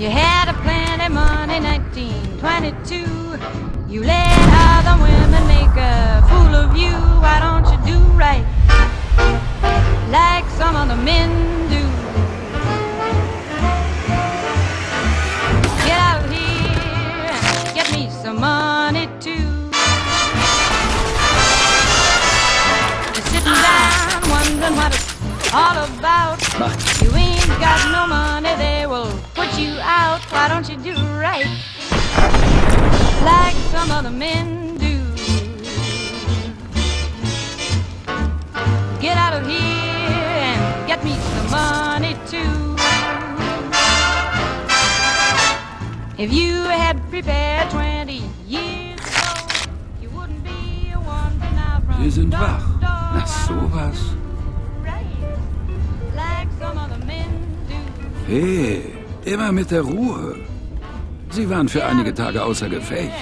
You had a plenty money, 1922. You let other women make a fool of you. Why don't you do right like some other men do? Get out here and get me some money too. You're sitting down wondering what it's all about. You ain't got no money, put you out. Why don't you do right like some other men do? Get out of here and get me some money too. If you had prepared 20 years ago, you wouldn't be wandering out from Sie sind door wach. to door. Na sowas. Right, like some other men do. Hey, immer mit der Ruhe. Sie waren für einige Tage außer Gefecht.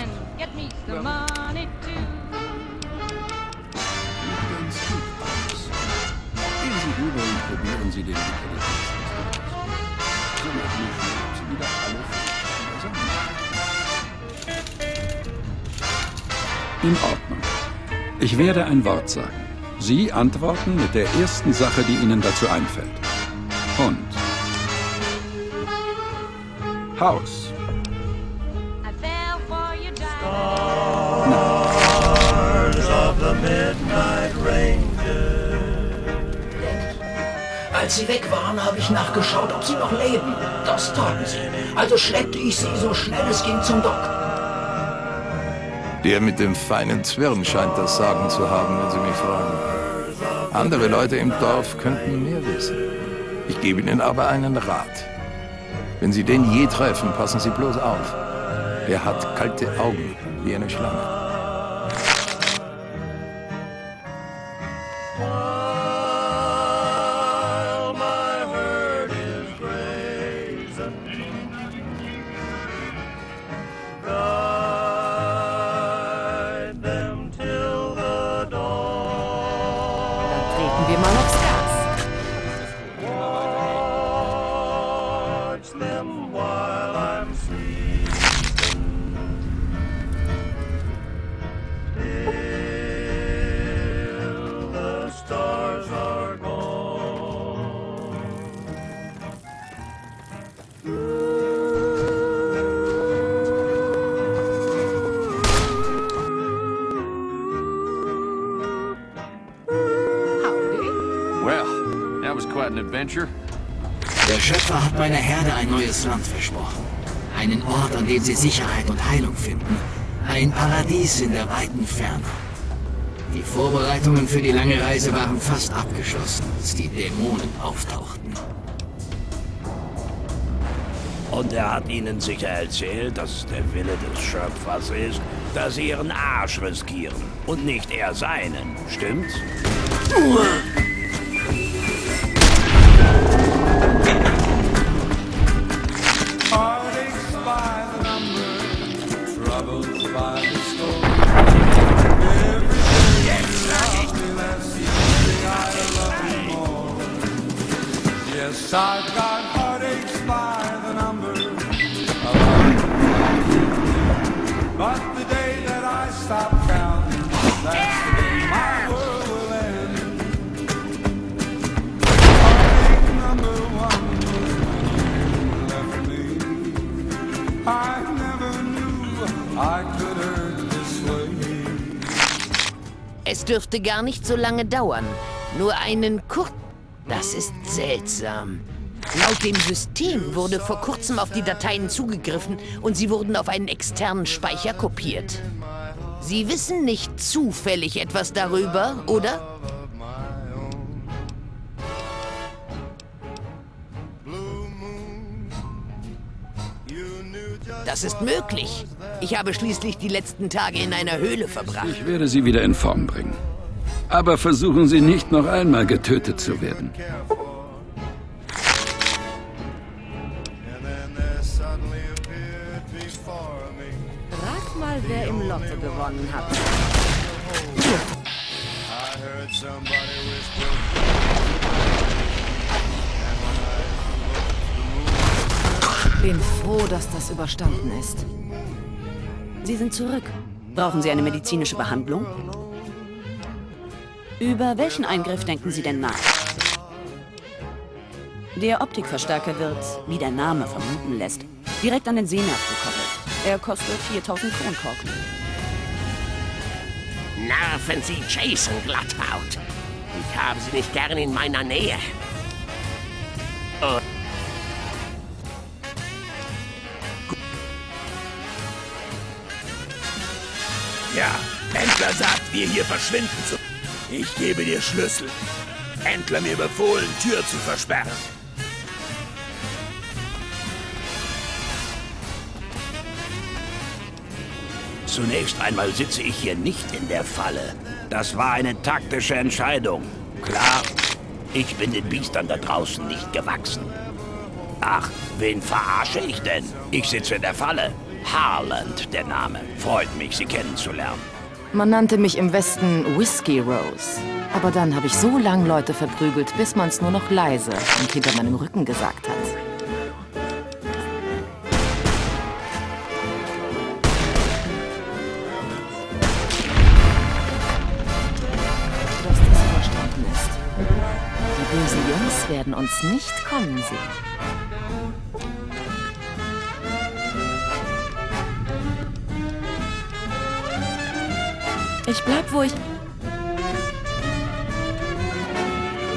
In Ordnung. Ich werde ein Wort sagen. Sie antworten mit der ersten Sache, die Ihnen dazu einfällt. Dime. Als sie weg waren, habe ich nachgeschaut, ob sie noch leben. Das taten sie. Also schleppte ich sie so schnell es ging zum Dock. Der mit dem feinen Zwirn scheint das Sagen zu haben, wenn Sie mich fragen. Andere Leute im Dorf könnten mehr wissen. Ich gebe Ihnen aber einen Rat. Wenn Sie den je treffen, passen Sie bloß auf. Er hat kalte Augen, wie eine Schlange. Treten wir mal aufs Der Schöpfer hat meiner Herde ein neues Land versprochen. Einen Ort, an dem sie Sicherheit und Heilung finden. Ein Paradies in der weiten Ferne. Die Vorbereitungen für die lange Reise waren fast abgeschlossen, als die Dämonen auftauchten. Und er hat Ihnen sicher erzählt, dass es der Wille des Schöpfers ist, dass Sie Ihren Arsch riskieren und nicht er seinen, stimmt's? Es dürfte gar nicht so lange dauern. Nur einen kur... Das ist seltsam. Laut dem System wurde vor kurzem auf die Dateien zugegriffen und sie wurden auf einen externen Speicher kopiert. Sie wissen nicht zufällig etwas darüber, oder? Das ist möglich. Ich habe schließlich die letzten Tage in einer Höhle verbracht. Ich werde Sie wieder in Form bringen. Aber versuchen Sie nicht noch einmal getötet zu werden. Wer im Lotto gewonnen hat. Bin froh, dass das überstanden ist. Sie sind zurück. Brauchen Sie eine medizinische Behandlung? Über welchen Eingriff denken Sie denn nach? Der Optikverstärker wird, wie der Name vermuten lässt, direkt an den Sehnerv gekoppelt. Er kostet 4000 Kronkorken. Nerven Sie Jason Glatthaut. Ich habe Sie nicht gern in meiner Nähe. Oh. Ja, Händler sagt, wir hier verschwinden zu. Ich gebe dir Schlüssel. Händler mir befohlen, Tür zu versperren. Zunächst einmal sitze ich hier nicht in der Falle. Das war eine taktische Entscheidung. Klar, ich bin den Biestern da draußen nicht gewachsen. Ach, wen verarsche ich denn? Ich sitze in der Falle. Harland, der Name. Freut mich, Sie kennenzulernen. Man nannte mich im Westen Whiskey Rose. Aber dann habe ich so lang Leute verprügelt, bis man es nur noch leise und hinter meinem Rücken gesagt hat. Werden uns nicht kommen sehen. Ich bleib, wo ich...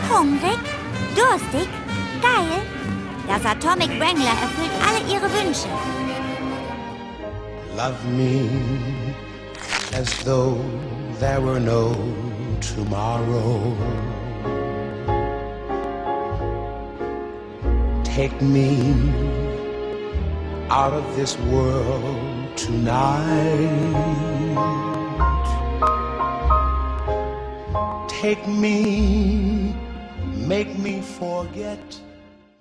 Hungrig? Durstig? Geil? Das Atomic Wrangler erfüllt alle ihre Wünsche. Love me as though there were no tomorrow. Take me out of this world tonight. Take me, make me forget